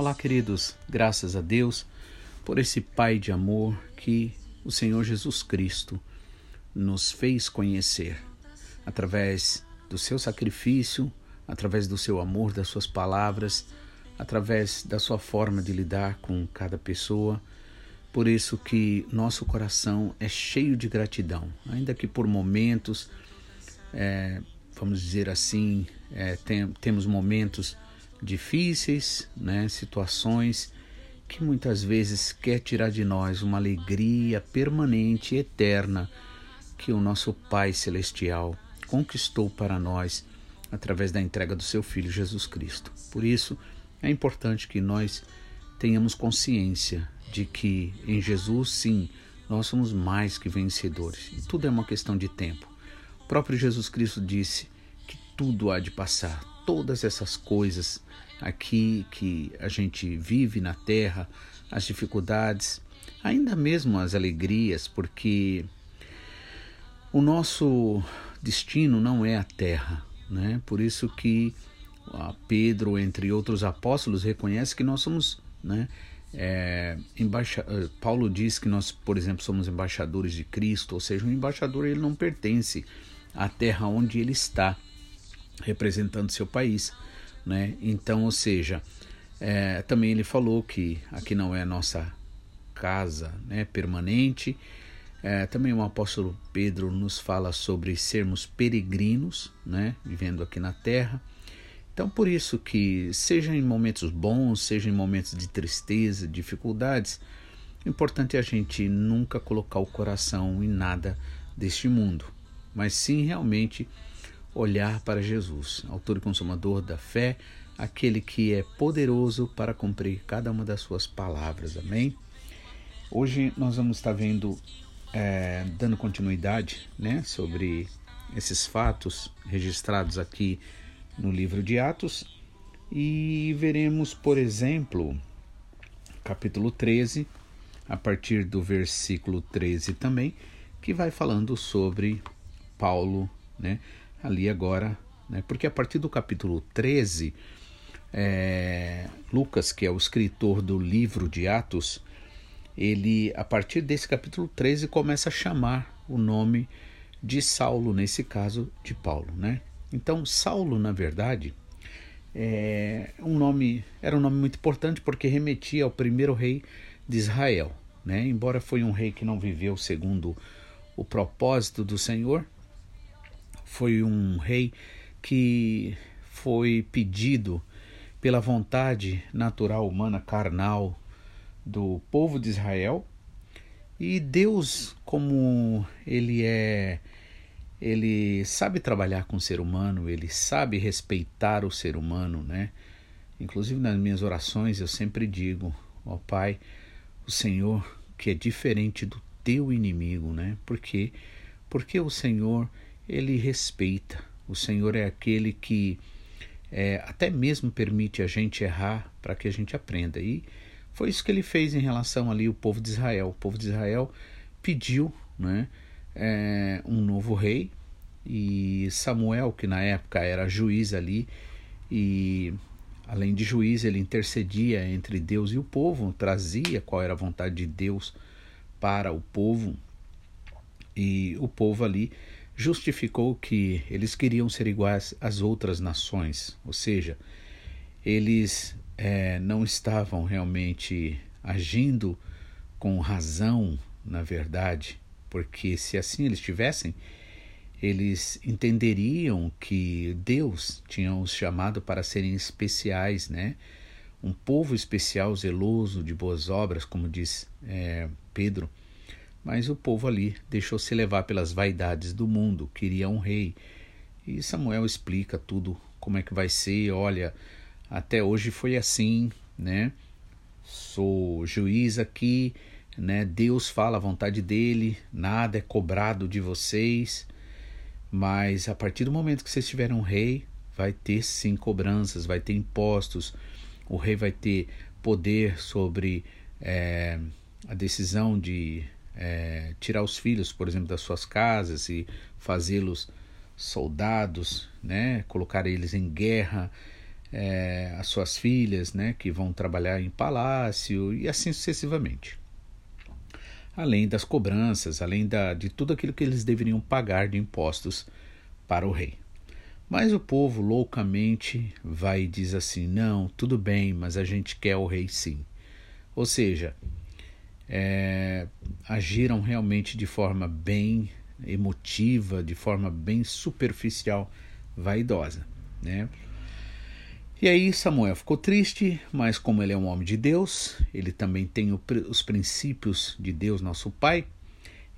Olá, queridos, graças a Deus por esse Pai de amor que o Senhor Jesus Cristo nos fez conhecer. Através do seu sacrifício, através do seu amor, das suas palavras, através da sua forma de lidar com cada pessoa. Por isso que nosso coração é cheio de gratidão, ainda que por momentos, é, vamos dizer assim, é, tem, temos momentos difíceis, né, situações que muitas vezes quer tirar de nós uma alegria permanente e eterna que o nosso Pai celestial conquistou para nós através da entrega do seu filho Jesus Cristo. Por isso, é importante que nós tenhamos consciência de que em Jesus, sim, nós somos mais que vencedores. E tudo é uma questão de tempo. O próprio Jesus Cristo disse que tudo há de passar, todas essas coisas aqui que a gente vive na terra, as dificuldades, ainda mesmo as alegrias, porque o nosso destino não é a terra, né? Por isso que Pedro, entre outros apóstolos, reconhece que nós somos, né? É, embaixa... Eh, Paulo diz que nós, por exemplo, somos embaixadores de Cristo, ou seja, um embaixador ele não pertence à terra onde ele está, representando seu país, né? Então, ou seja, é, também ele falou que aqui não é a nossa casa né, permanente. É, também o apóstolo Pedro nos fala sobre sermos peregrinos, né, vivendo aqui na terra. Então, por isso que, seja em momentos bons, seja em momentos de tristeza, dificuldades, o importante é a gente nunca colocar o coração em nada deste mundo, mas sim realmente olhar para Jesus, autor e consumador da fé, aquele que é poderoso para cumprir cada uma das suas palavras. Amém? Hoje nós vamos estar vendo, é, dando continuidade né, sobre esses fatos registrados aqui no livro de Atos e veremos, por exemplo, capítulo 13, a partir do versículo 13 também, que vai falando sobre Paulo, né? Ali agora, né? porque a partir do capítulo 13, é, Lucas, que é o escritor do livro de Atos, ele, a partir desse capítulo 13, começa a chamar o nome de Saulo, nesse caso de Paulo. Né? Então, Saulo, na verdade, é um nome, era um nome muito importante porque remetia ao primeiro rei de Israel. Né? Embora foi um rei que não viveu segundo o propósito do Senhor, foi um rei que foi pedido pela vontade natural humana carnal do povo de Israel. E Deus, como ele é ele sabe trabalhar com o ser humano, ele sabe respeitar o ser humano, né? Inclusive nas minhas orações eu sempre digo, ó Pai, o Senhor que é diferente do teu inimigo, né? Porque porque o Senhor ele respeita. O Senhor é aquele que é, até mesmo permite a gente errar para que a gente aprenda. E foi isso que ele fez em relação ali ao povo de Israel. O povo de Israel pediu né, é, um novo rei e Samuel, que na época era juiz ali, e além de juiz, ele intercedia entre Deus e o povo, trazia qual era a vontade de Deus para o povo. E o povo ali justificou que eles queriam ser iguais às outras nações, ou seja, eles é, não estavam realmente agindo com razão, na verdade, porque se assim eles tivessem, eles entenderiam que Deus tinha os chamado para serem especiais, né? Um povo especial, zeloso de boas obras, como diz é, Pedro mas o povo ali deixou-se levar pelas vaidades do mundo, queria um rei. E Samuel explica tudo como é que vai ser. Olha, até hoje foi assim, né? Sou juiz aqui, né? Deus fala a vontade dele, nada é cobrado de vocês. Mas a partir do momento que vocês tiverem um rei, vai ter sim cobranças, vai ter impostos. O rei vai ter poder sobre é, a decisão de é, tirar os filhos, por exemplo, das suas casas e fazê-los soldados, né? colocar eles em guerra. é, as suas filhas, né, que vão trabalhar em palácio e assim sucessivamente. Além das cobranças, além da, de tudo aquilo que eles deveriam pagar de impostos para o rei. Mas o povo loucamente vai e diz assim: não, tudo bem, mas a gente quer o rei sim. Ou seja, é, agiram realmente de forma bem emotiva, de forma bem superficial, vaidosa. Né? E aí Samuel ficou triste, mas como ele é um homem de Deus, ele também tem o, os princípios de Deus, nosso Pai,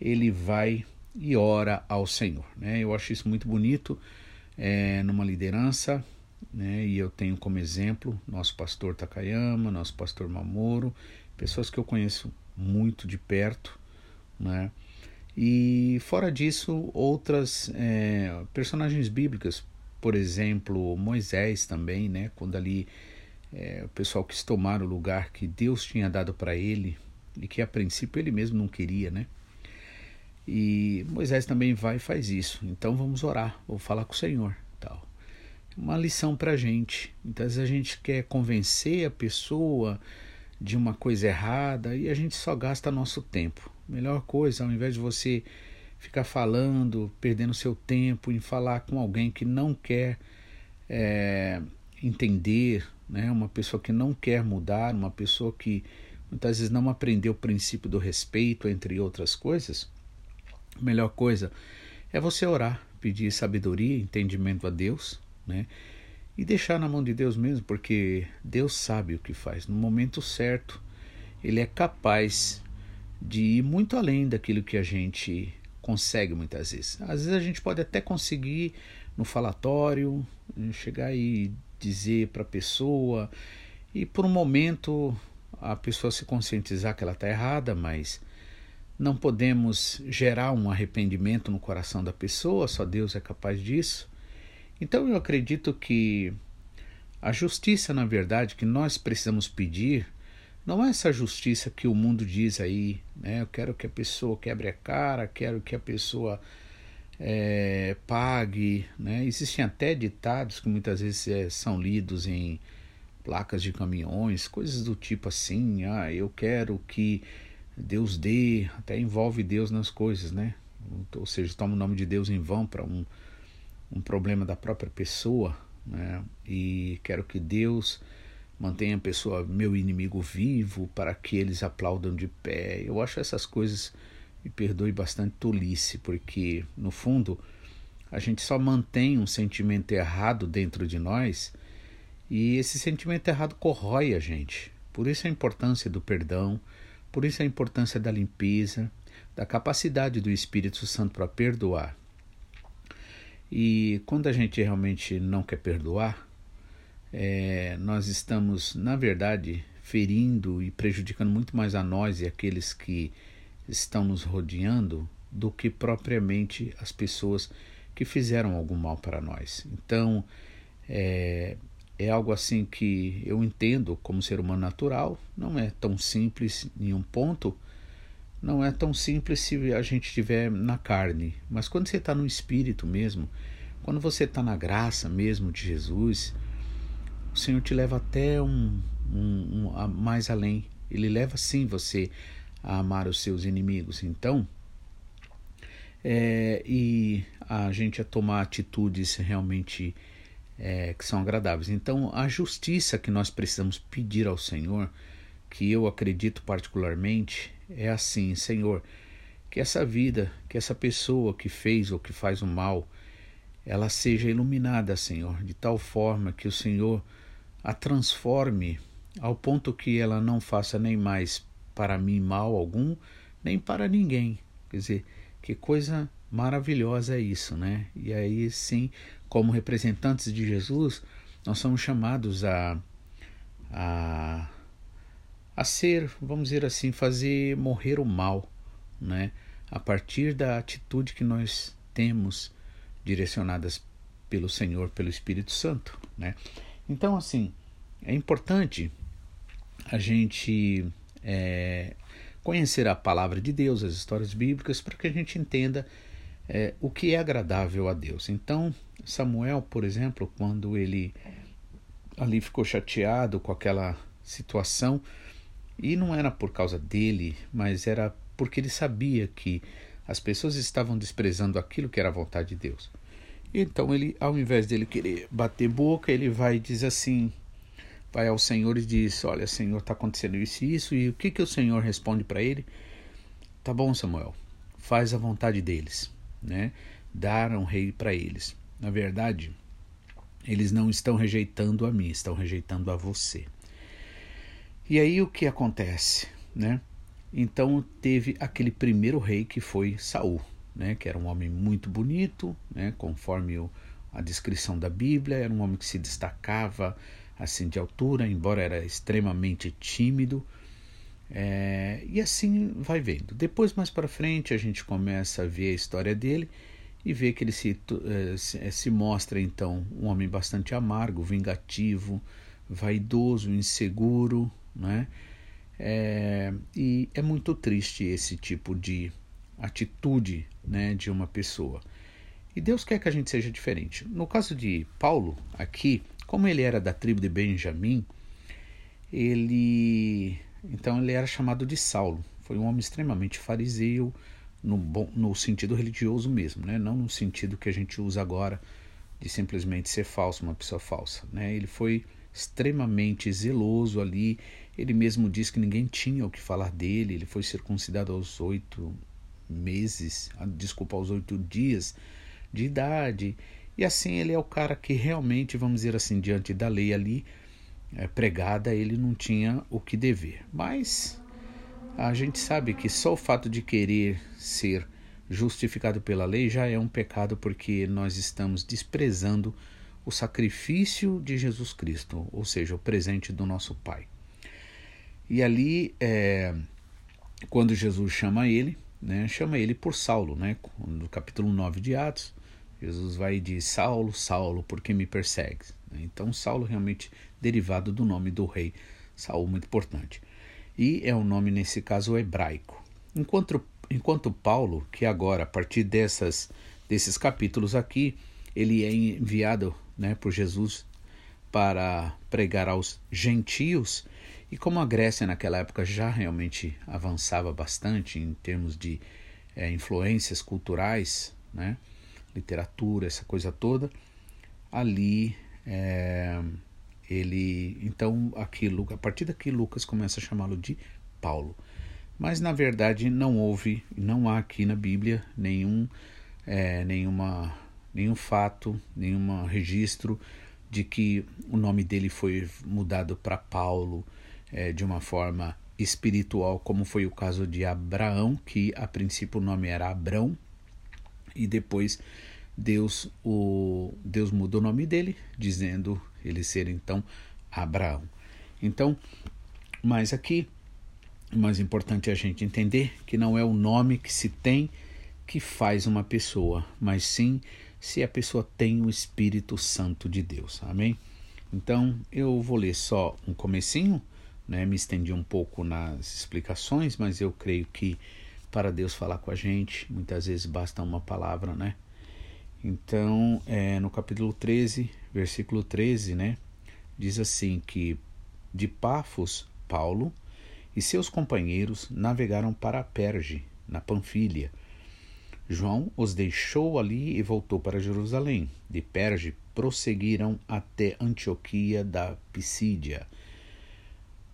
ele vai e ora ao Senhor. Né? Eu acho isso muito bonito é, numa liderança, né? e eu tenho como exemplo nosso pastor Takayama, nosso pastor Mamoro, pessoas que eu conheço muito de perto, né? E fora disso, outras é, personagens bíblicas, por exemplo, Moisés também, né? Quando ali é, o pessoal quis tomar o lugar que Deus tinha dado para ele e que a princípio ele mesmo não queria, né? E Moisés também vai e faz isso. Então vamos orar, vou falar com o Senhor, tal. Uma lição para a gente. Então, às vezes a gente quer convencer a pessoa de uma coisa errada e a gente só gasta nosso tempo. Melhor coisa, ao invés de você ficar falando, perdendo seu tempo em falar com alguém que não quer é, entender, né? uma pessoa que não quer mudar, uma pessoa que muitas vezes não aprendeu o princípio do respeito, entre outras coisas, melhor coisa é você orar, pedir sabedoria, entendimento a Deus, né? E deixar na mão de Deus mesmo, porque Deus sabe o que faz. No momento certo, Ele é capaz de ir muito além daquilo que a gente consegue muitas vezes. Às vezes a gente pode até conseguir no falatório, chegar e dizer para a pessoa, e por um momento a pessoa se conscientizar que ela está errada, mas não podemos gerar um arrependimento no coração da pessoa, só Deus é capaz disso. Então eu acredito que a justiça, na verdade, que nós precisamos pedir, não é essa justiça que o mundo diz aí, né? Eu quero que a pessoa quebre a cara, quero que a pessoa é, pague, né? Existem até ditados que muitas vezes é, são lidos em placas de caminhões, coisas do tipo assim, ah, eu quero que Deus dê, até envolve Deus nas coisas, né? Ou seja, toma o nome de Deus em vão para um, um problema da própria pessoa, né? E quero que Deus mantenha a pessoa, meu inimigo vivo, para que eles aplaudam de pé. Eu acho essas coisas, me perdoe, bastante tolice, porque no fundo a gente só mantém um sentimento errado dentro de nós e esse sentimento errado corrói a gente. Por isso a importância do perdão, por isso a importância da limpeza, da capacidade do Espírito Santo para perdoar. E quando a gente realmente não quer perdoar, é, nós estamos, na verdade, ferindo e prejudicando muito mais a nós e aqueles que estão nos rodeando do que propriamente as pessoas que fizeram algum mal para nós. Então, é, é algo assim que eu entendo como ser humano natural, não é tão simples em um ponto, não é tão simples se a gente estiver na carne, mas quando você está no espírito mesmo, quando você está na graça mesmo de Jesus, o Senhor te leva até um, um, um mais além. Ele leva sim você a amar os seus inimigos. Então, é, e a gente a tomar atitudes realmente é, que são agradáveis. Então, a justiça que nós precisamos pedir ao Senhor, que eu acredito particularmente, é assim: Senhor, que essa vida, que essa pessoa que fez ou que faz o mal, ela seja iluminada, Senhor, de tal forma que o Senhor a transforme ao ponto que ela não faça nem mais para mim mal algum, nem para ninguém. Quer dizer, que coisa maravilhosa é isso, né? E aí sim, como representantes de Jesus, nós somos chamados a, a, a ser, vamos dizer assim, fazer morrer o mal, né? A partir da atitude que nós temos direcionadas pelo Senhor, pelo Espírito Santo, né? Então, assim, é importante a gente é, conhecer a palavra de Deus, as histórias bíblicas, para que a gente entenda é, o que é agradável a Deus. Então, Samuel, por exemplo, quando ele ali ficou chateado com aquela situação e não era por causa dele, mas era porque ele sabia que as pessoas estavam desprezando aquilo que era a vontade de Deus. Então ele, ao invés dele querer bater boca, ele vai e diz assim, vai ao Senhor e diz, olha Senhor, está acontecendo isso e isso, e o que, que o Senhor responde para ele? Tá bom Samuel, faz a vontade deles, né? Dar um rei para eles. Na verdade, eles não estão rejeitando a mim, estão rejeitando a você. E aí o que acontece, né? Então teve aquele primeiro rei que foi Saul, né? Que era um homem muito bonito, né? Conforme o, a descrição da Bíblia, era um homem que se destacava assim de altura, embora era extremamente tímido. É, e assim vai vendo. Depois mais para frente a gente começa a ver a história dele e vê que ele se, eh, se, eh, se mostra então um homem bastante amargo, vingativo, vaidoso, inseguro, né? É, e é muito triste esse tipo de atitude né, de uma pessoa. E Deus quer que a gente seja diferente. No caso de Paulo, aqui, como ele era da tribo de Benjamim, ele então ele era chamado de Saulo. Foi um homem extremamente fariseu, no, bom, no sentido religioso mesmo, né? não no sentido que a gente usa agora de simplesmente ser falso, uma pessoa falsa. Né? Ele foi extremamente zeloso ali, ele mesmo diz que ninguém tinha o que falar dele, ele foi circuncidado aos oito meses, ah, desculpa, aos oito dias de idade, e assim ele é o cara que realmente, vamos dizer assim, diante da lei ali é, pregada, ele não tinha o que dever. Mas a gente sabe que só o fato de querer ser justificado pela lei já é um pecado porque nós estamos desprezando o sacrifício de Jesus Cristo, ou seja, o presente do nosso Pai. E ali, é, quando Jesus chama ele, né, chama ele por Saulo, né, no capítulo 9 de Atos, Jesus vai e diz: Saulo, Saulo, por que me persegues? Então, Saulo realmente derivado do nome do rei Saul, muito importante e é um nome, nesse caso, hebraico. Enquanto, enquanto Paulo, que agora, a partir dessas, desses capítulos aqui, ele é enviado né, por Jesus para pregar aos gentios, e como a Grécia naquela época já realmente avançava bastante em termos de é, influências culturais, né, literatura, essa coisa toda, ali é, ele então aqui a partir daqui Lucas começa a chamá-lo de Paulo. Mas na verdade não houve não há aqui na Bíblia nenhum é, nenhuma nenhum fato nenhum registro de que o nome dele foi mudado para Paulo é, de uma forma espiritual como foi o caso de Abraão que a princípio o nome era Abrão e depois Deus o Deus mudou o nome dele dizendo ele ser então Abraão. Então, mas aqui o mais importante é a gente entender que não é o nome que se tem que faz uma pessoa, mas sim se a pessoa tem o Espírito Santo de Deus. Amém? Então, eu vou ler só um comecinho, né? Me estendi um pouco nas explicações, mas eu creio que para Deus falar com a gente, muitas vezes basta uma palavra, né? Então, é, no capítulo 13, versículo 13, né, diz assim que de Pafos, Paulo e seus companheiros navegaram para Perge, na Panfilha. João os deixou ali e voltou para Jerusalém. De Perge prosseguiram até Antioquia da Pisídia.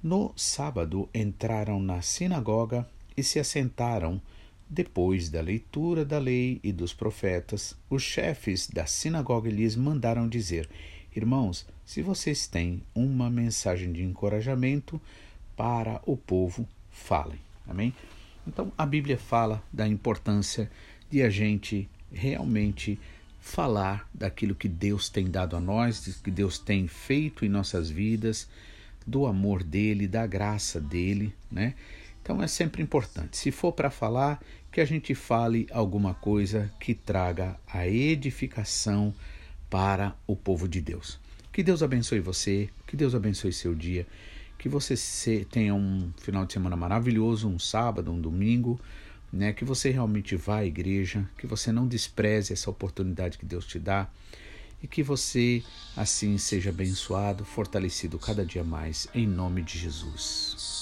No sábado entraram na sinagoga e se assentaram depois da leitura da lei e dos profetas, os chefes da sinagoga lhes mandaram dizer: Irmãos, se vocês têm uma mensagem de encorajamento para o povo, falem. Amém? Então a Bíblia fala da importância de a gente realmente falar daquilo que Deus tem dado a nós, que Deus tem feito em nossas vidas, do amor dele, da graça dele, né? Então é sempre importante. Se for para falar, que a gente fale alguma coisa que traga a edificação para o povo de Deus. Que Deus abençoe você, que Deus abençoe seu dia, que você tenha um final de semana maravilhoso, um sábado, um domingo, né? Que você realmente vá à igreja, que você não despreze essa oportunidade que Deus te dá e que você assim seja abençoado, fortalecido cada dia mais em nome de Jesus.